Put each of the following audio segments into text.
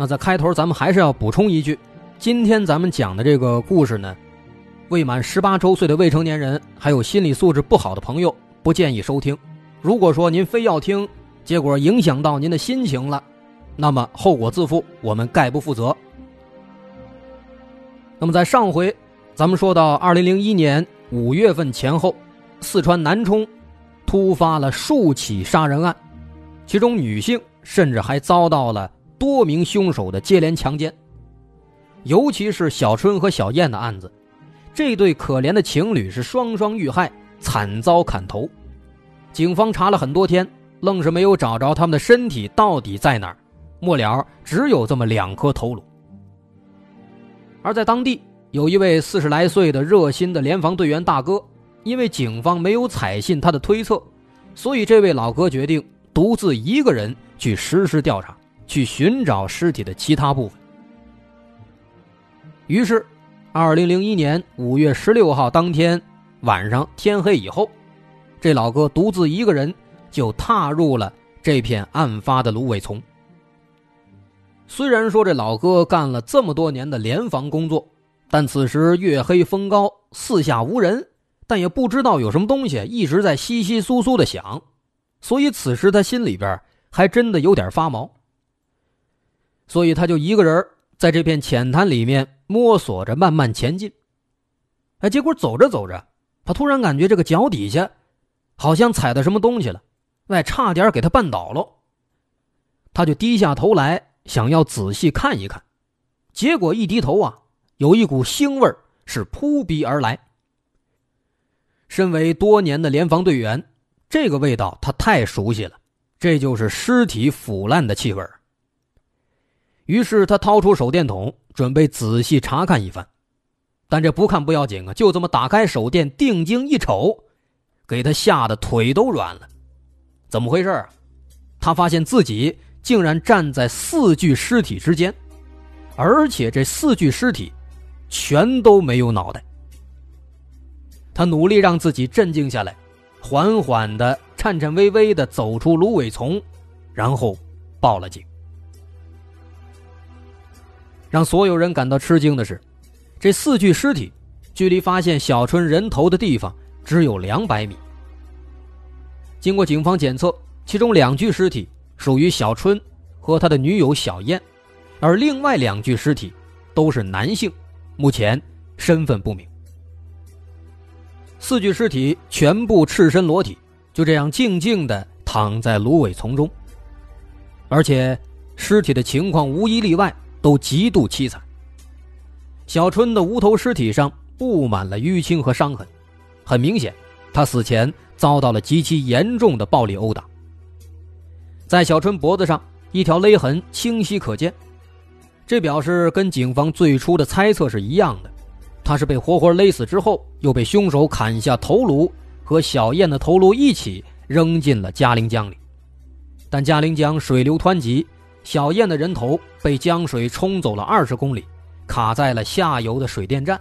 那在开头，咱们还是要补充一句：今天咱们讲的这个故事呢，未满十八周岁的未成年人，还有心理素质不好的朋友，不建议收听。如果说您非要听，结果影响到您的心情了，那么后果自负，我们概不负责。那么在上回，咱们说到二零零一年。五月份前后，四川南充突发了数起杀人案，其中女性甚至还遭到了多名凶手的接连强奸。尤其是小春和小燕的案子，这对可怜的情侣是双双遇害，惨遭砍头。警方查了很多天，愣是没有找着他们的身体到底在哪儿。末了，只有这么两颗头颅。而在当地。有一位四十来岁的热心的联防队员大哥，因为警方没有采信他的推测，所以这位老哥决定独自一个人去实施调查，去寻找尸体的其他部分。于是，二零零一年五月十六号当天晚上天黑以后，这老哥独自一个人就踏入了这片案发的芦苇丛。虽然说这老哥干了这么多年的联防工作。但此时月黑风高，四下无人，但也不知道有什么东西一直在窸窸窣窣的响，所以此时他心里边还真的有点发毛。所以他就一个人在这片浅滩里面摸索着慢慢前进。哎，结果走着走着，他突然感觉这个脚底下好像踩到什么东西了，哎，差点给他绊倒了。他就低下头来想要仔细看一看，结果一低头啊。有一股腥味是扑鼻而来。身为多年的联防队员，这个味道他太熟悉了，这就是尸体腐烂的气味于是他掏出手电筒，准备仔细查看一番。但这不看不要紧啊，就这么打开手电，定睛一瞅，给他吓得腿都软了。怎么回事啊？他发现自己竟然站在四具尸体之间，而且这四具尸体。全都没有脑袋。他努力让自己镇静下来，缓缓的、颤颤巍巍的走出芦苇丛，然后报了警。让所有人感到吃惊的是，这四具尸体距离发现小春人头的地方只有两百米。经过警方检测，其中两具尸体属于小春和他的女友小燕，而另外两具尸体都是男性。目前身份不明，四具尸体全部赤身裸体，就这样静静的躺在芦苇丛中，而且尸体的情况无一例外都极度凄惨。小春的无头尸体上布满了淤青和伤痕，很明显，他死前遭到了极其严重的暴力殴打。在小春脖子上，一条勒痕清晰可见。这表示跟警方最初的猜测是一样的，他是被活活勒死之后，又被凶手砍下头颅和小燕的头颅一起扔进了嘉陵江里。但嘉陵江水流湍急，小燕的人头被江水冲走了二十公里，卡在了下游的水电站，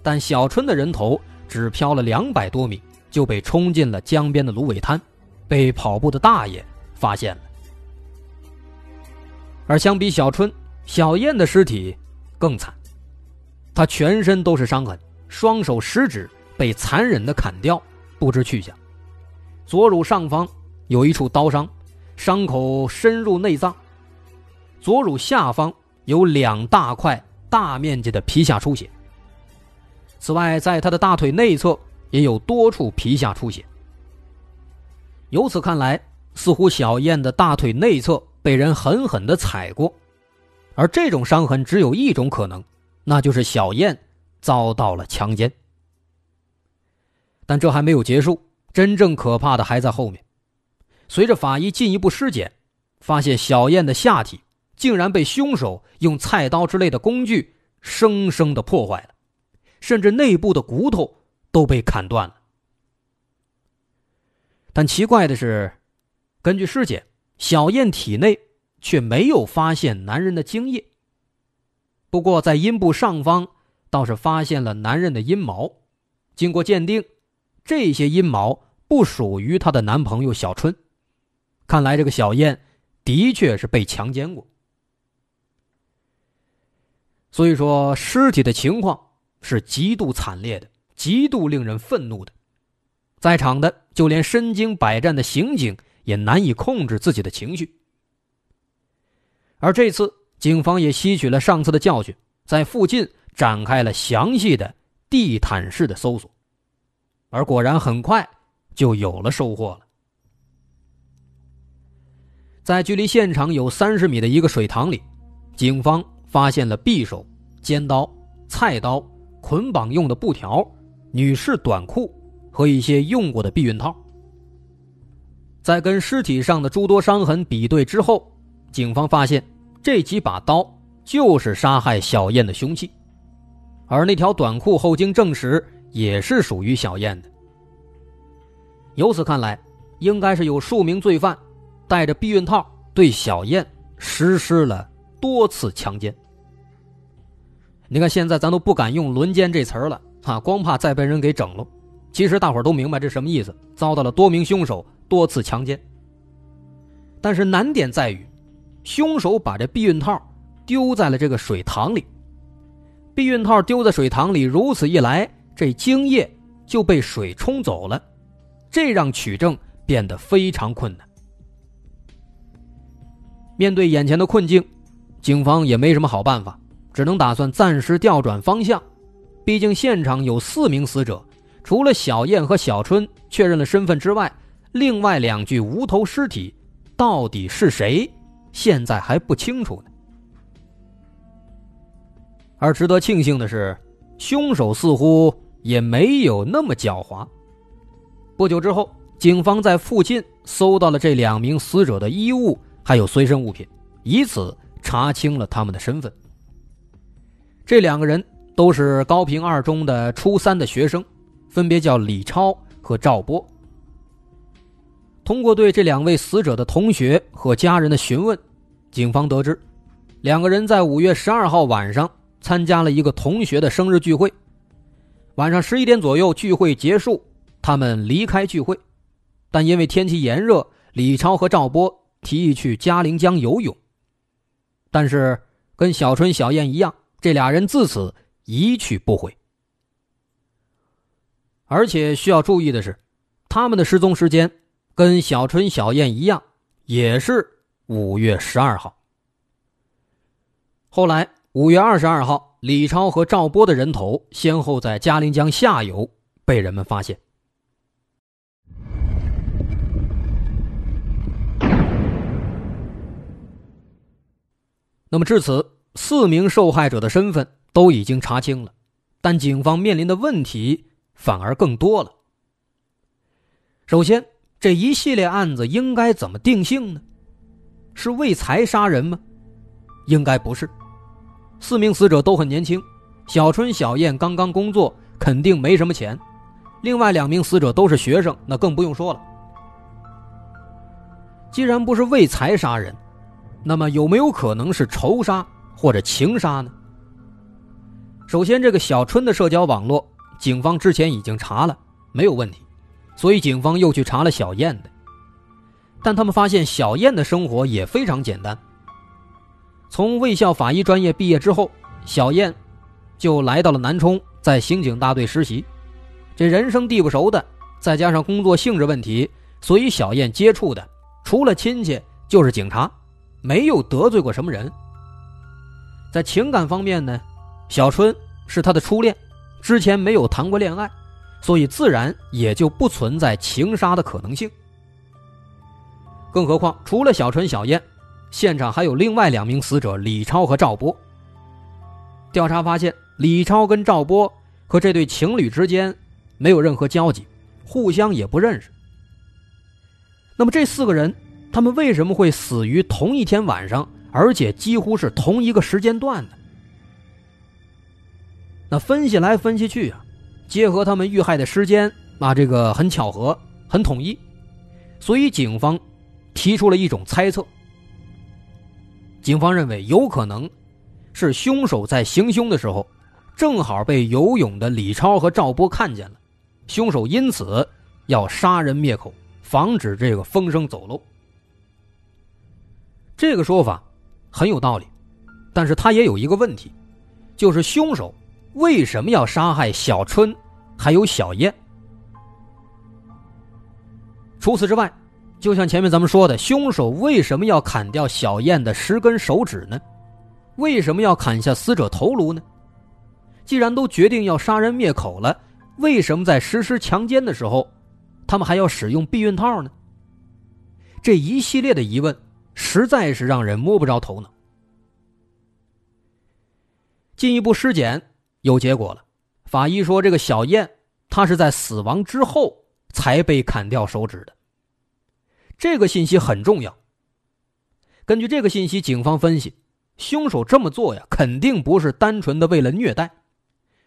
但小春的人头只漂了两百多米就被冲进了江边的芦苇滩，被跑步的大爷发现了。而相比小春。小燕的尸体更惨，她全身都是伤痕，双手食指被残忍的砍掉，不知去向。左乳上方有一处刀伤，伤口深入内脏。左乳下方有两大块大面积的皮下出血。此外，在她的大腿内侧也有多处皮下出血。由此看来，似乎小燕的大腿内侧被人狠狠的踩过。而这种伤痕只有一种可能，那就是小燕遭到了强奸。但这还没有结束，真正可怕的还在后面。随着法医进一步尸检，发现小燕的下体竟然被凶手用菜刀之类的工具生生的破坏了，甚至内部的骨头都被砍断了。但奇怪的是，根据尸检，小燕体内却没有发现男人的精液。不过，在阴部上方倒是发现了男人的阴毛，经过鉴定，这些阴毛不属于她的男朋友小春。看来，这个小燕的确是被强奸过。所以说，尸体的情况是极度惨烈的，极度令人愤怒的。在场的就连身经百战的刑警也难以控制自己的情绪。而这次，警方也吸取了上次的教训，在附近展开了详细的地毯式的搜索，而果然很快就有了收获了。在距离现场有三十米的一个水塘里，警方发现了匕首、尖刀、菜刀、捆绑用的布条、女士短裤。和一些用过的避孕套，在跟尸体上的诸多伤痕比对之后，警方发现这几把刀就是杀害小燕的凶器，而那条短裤后经证实也是属于小燕的。由此看来，应该是有数名罪犯带着避孕套对小燕实施了多次强奸。你看，现在咱都不敢用“轮奸”这词儿了啊，光怕再被人给整了。其实大伙都明白这什么意思，遭到了多名凶手多次强奸。但是难点在于，凶手把这避孕套丢在了这个水塘里。避孕套丢在水塘里，如此一来，这精液就被水冲走了，这让取证变得非常困难。面对眼前的困境，警方也没什么好办法，只能打算暂时调转方向。毕竟现场有四名死者。除了小燕和小春确认了身份之外，另外两具无头尸体到底是谁，现在还不清楚呢。而值得庆幸的是，凶手似乎也没有那么狡猾。不久之后，警方在附近搜到了这两名死者的衣物，还有随身物品，以此查清了他们的身份。这两个人都是高平二中的初三的学生。分别叫李超和赵波。通过对这两位死者的同学和家人的询问，警方得知，两个人在五月十二号晚上参加了一个同学的生日聚会。晚上十一点左右，聚会结束，他们离开聚会，但因为天气炎热，李超和赵波提议去嘉陵江游泳。但是跟小春、小燕一样，这俩人自此一去不回。而且需要注意的是，他们的失踪时间跟小春、小燕一样，也是五月十二号。后来五月二十二号，李超和赵波的人头先后在嘉陵江下游被人们发现。那么至此，四名受害者的身份都已经查清了，但警方面临的问题。反而更多了。首先，这一系列案子应该怎么定性呢？是为财杀人吗？应该不是。四名死者都很年轻，小春、小燕刚刚工作，肯定没什么钱。另外两名死者都是学生，那更不用说了。既然不是为财杀人，那么有没有可能是仇杀或者情杀呢？首先，这个小春的社交网络。警方之前已经查了，没有问题，所以警方又去查了小燕的。但他们发现小燕的生活也非常简单。从卫校法医专业毕业之后，小燕就来到了南充，在刑警大队实习。这人生地不熟的，再加上工作性质问题，所以小燕接触的除了亲戚就是警察，没有得罪过什么人。在情感方面呢，小春是他的初恋。之前没有谈过恋爱，所以自然也就不存在情杀的可能性。更何况，除了小春、小燕，现场还有另外两名死者李超和赵波。调查发现，李超跟赵波和这对情侣之间没有任何交集，互相也不认识。那么这四个人，他们为什么会死于同一天晚上，而且几乎是同一个时间段的。那分析来分析去啊，结合他们遇害的时间啊，这个很巧合，很统一，所以警方提出了一种猜测。警方认为有可能是凶手在行凶的时候，正好被游泳的李超和赵波看见了，凶手因此要杀人灭口，防止这个风声走漏。这个说法很有道理，但是他也有一个问题，就是凶手为什么要杀害小春还有小燕？除此之外。就像前面咱们说的，凶手为什么要砍掉小燕的十根手指呢？为什么要砍下死者头颅呢？既然都决定要杀人灭口了，为什么在实施强奸的时候，他们还要使用避孕套呢？这一系列的疑问实在是让人摸不着头脑。进一步尸检有结果了，法医说这个小燕她是在死亡之后才被砍掉手指的。这个信息很重要。根据这个信息，警方分析，凶手这么做呀，肯定不是单纯的为了虐待。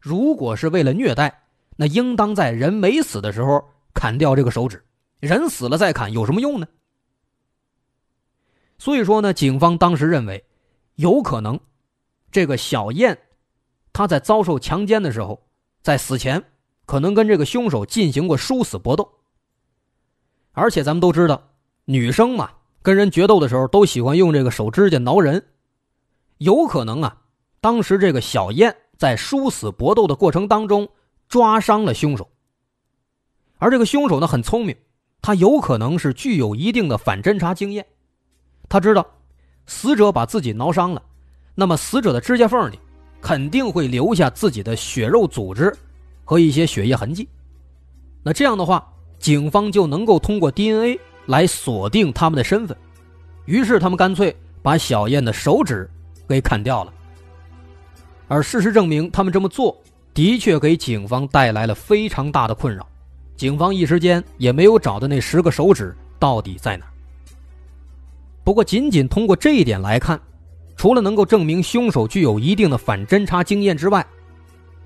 如果是为了虐待，那应当在人没死的时候砍掉这个手指，人死了再砍有什么用呢？所以说呢，警方当时认为，有可能，这个小燕，她在遭受强奸的时候，在死前可能跟这个凶手进行过殊死搏斗。而且咱们都知道。女生嘛，跟人决斗的时候都喜欢用这个手指甲挠人，有可能啊，当时这个小燕在殊死搏斗的过程当中抓伤了凶手。而这个凶手呢很聪明，他有可能是具有一定的反侦查经验，他知道死者把自己挠伤了，那么死者的指甲缝里肯定会留下自己的血肉组织和一些血液痕迹，那这样的话，警方就能够通过 DNA。来锁定他们的身份，于是他们干脆把小燕的手指给砍掉了。而事实证明，他们这么做的确给警方带来了非常大的困扰，警方一时间也没有找到那十个手指到底在哪。不过，仅仅通过这一点来看，除了能够证明凶手具有一定的反侦查经验之外，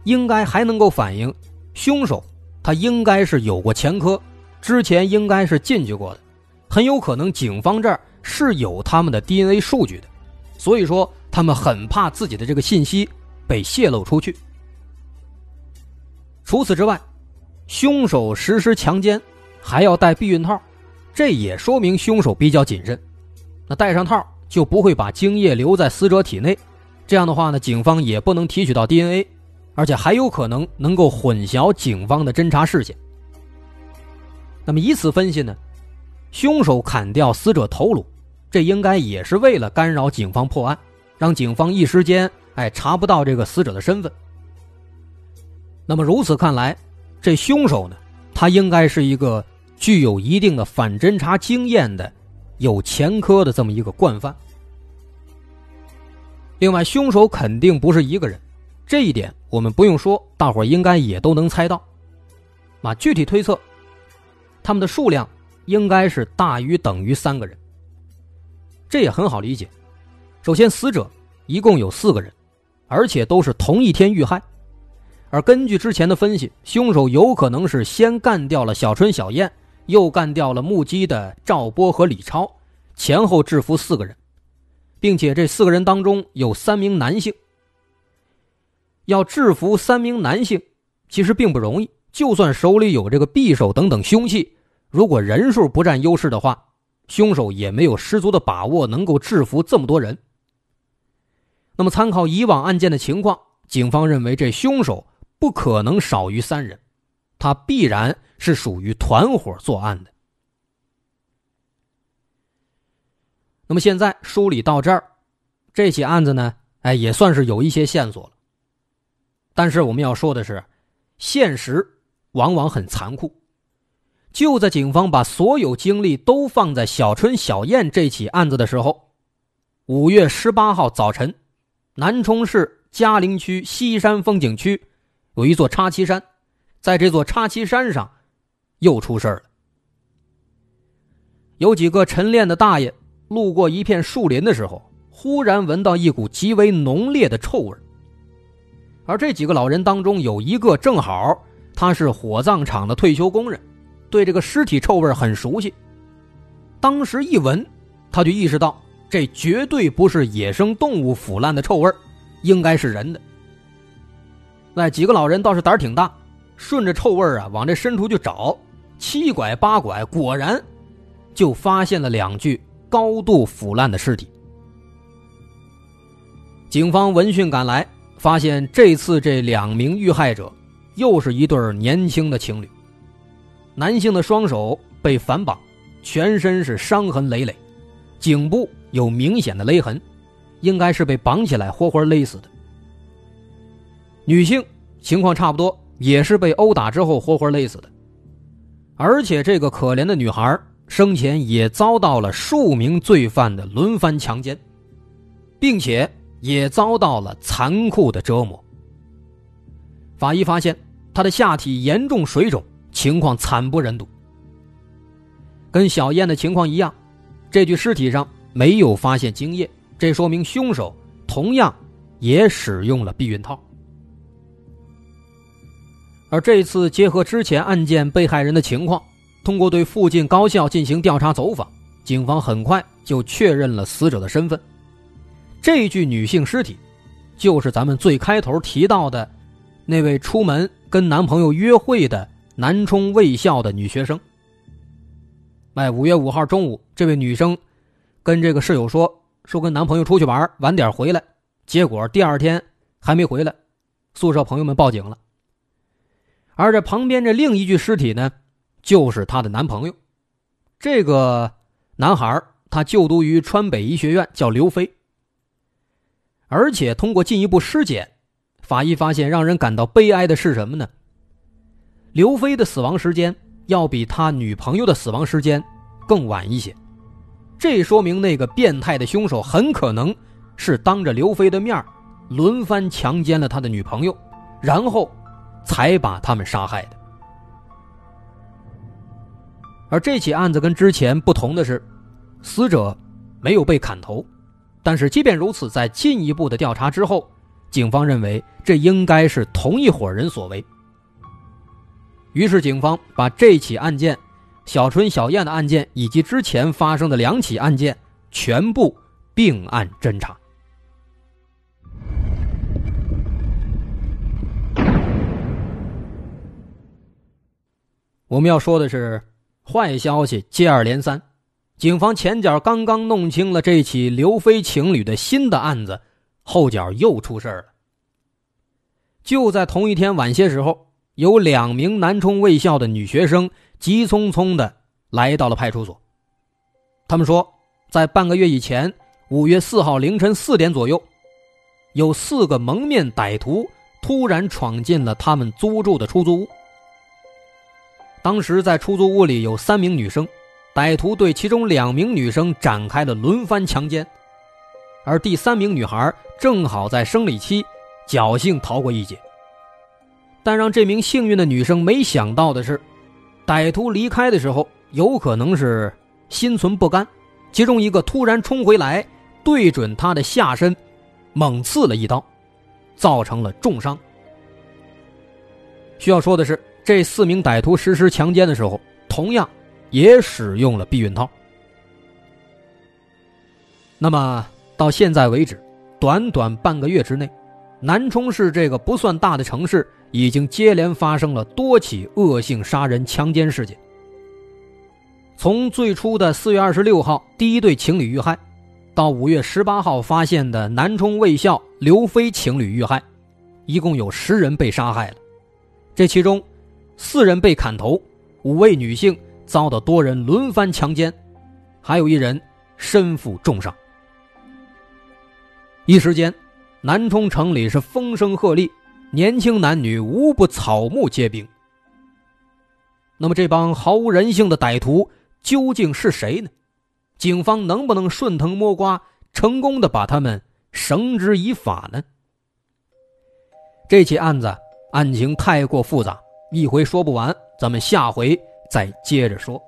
应该还能够反映凶手他应该是有过前科，之前应该是进去过的。很有可能警方这儿是有他们的 DNA 数据的，所以说他们很怕自己的这个信息被泄露出去。除此之外，凶手实施强奸还要戴避孕套，这也说明凶手比较谨慎。那戴上套就不会把精液留在死者体内，这样的话呢，警方也不能提取到 DNA，而且还有可能能够混淆警方的侦查视线。那么以此分析呢？凶手砍掉死者头颅，这应该也是为了干扰警方破案，让警方一时间哎查不到这个死者的身份。那么如此看来，这凶手呢，他应该是一个具有一定的反侦查经验的、有前科的这么一个惯犯。另外，凶手肯定不是一个人，这一点我们不用说，大伙应该也都能猜到。啊，具体推测，他们的数量。应该是大于等于三个人，这也很好理解。首先，死者一共有四个人，而且都是同一天遇害。而根据之前的分析，凶手有可能是先干掉了小春、小燕，又干掉了目击的赵波和李超，前后制服四个人，并且这四个人当中有三名男性。要制服三名男性，其实并不容易。就算手里有这个匕首等等凶器。如果人数不占优势的话，凶手也没有十足的把握能够制服这么多人。那么，参考以往案件的情况，警方认为这凶手不可能少于三人，他必然是属于团伙作案的。那么，现在梳理到这儿，这起案子呢，哎，也算是有一些线索了。但是，我们要说的是，现实往往很残酷。就在警方把所有精力都放在小春、小燕这起案子的时候，五月十八号早晨，南充市嘉陵区西山风景区有一座插旗山，在这座插旗山上又出事了。有几个晨练的大爷路过一片树林的时候，忽然闻到一股极为浓烈的臭味而这几个老人当中有一个正好他是火葬场的退休工人，对这个尸体臭味很熟悉。当时一闻，他就意识到这绝对不是野生动物腐烂的臭味应该是人的。那几个老人倒是胆儿挺大，顺着臭味啊往这深处去找，七拐八拐，果然就发现了两具高度腐烂的尸体。警方闻讯赶来，发现这次这两名遇害者又是一对年轻的情侣。男性的双手被反绑，全身是伤痕累累，颈部有明显的勒痕，应该是被绑起来活活勒死的。女性情况差不多，也是被殴打之后活活勒死的。而且这个可怜的女孩生前也遭到了数名罪犯的轮番强奸，并且。也遭到了残酷的折磨。法医发现他的下体严重水肿，情况惨不忍睹。跟小燕的情况一样，这具尸体上没有发现精液，这说明凶手同样也使用了避孕套。而这次结合之前案件被害人的情况，通过对附近高校进行调查走访，警方很快就确认了死者的身份。这具女性尸体，就是咱们最开头提到的那位出门跟男朋友约会的南充卫校的女学生。哎，五月五号中午，这位女生跟这个室友说，说跟男朋友出去玩，晚点回来。结果第二天还没回来，宿舍朋友们报警了。而这旁边这另一具尸体呢，就是她的男朋友。这个男孩他就读于川北医学院，叫刘飞。而且通过进一步尸检，法医发现让人感到悲哀的是什么呢？刘飞的死亡时间要比他女朋友的死亡时间更晚一些，这说明那个变态的凶手很可能是当着刘飞的面轮番强奸了他的女朋友，然后才把他们杀害的。而这起案子跟之前不同的是，死者没有被砍头。但是，即便如此，在进一步的调查之后，警方认为这应该是同一伙人所为。于是，警方把这起案件、小春、小燕的案件以及之前发生的两起案件全部并案侦查。我们要说的是，坏消息接二连三。警方前脚刚刚弄清了这起刘飞情侣的新的案子，后脚又出事了。就在同一天晚些时候，有两名南充卫校的女学生急匆匆的来到了派出所。他们说，在半个月以前，五月四号凌晨四点左右，有四个蒙面歹徒突然闯进了他们租住的出租屋。当时在出租屋里有三名女生。歹徒对其中两名女生展开了轮番强奸，而第三名女孩正好在生理期，侥幸逃过一劫。但让这名幸运的女生没想到的是，歹徒离开的时候有可能是心存不甘，其中一个突然冲回来，对准她的下身，猛刺了一刀，造成了重伤。需要说的是，这四名歹徒实施强奸的时候，同样。也使用了避孕套。那么到现在为止，短短半个月之内，南充市这个不算大的城市已经接连发生了多起恶性杀人强奸事件。从最初的四月二十六号第一对情侣遇害，到五月十八号发现的南充卫校刘飞情侣遇害，一共有十人被杀害了，这其中四人被砍头，五位女性。遭到多人轮番强奸，还有一人身负重伤。一时间，南充城里是风声鹤唳，年轻男女无不草木皆兵。那么，这帮毫无人性的歹徒究竟是谁呢？警方能不能顺藤摸瓜，成功的把他们绳之以法呢？这起案子案情太过复杂，一回说不完，咱们下回。再接着说。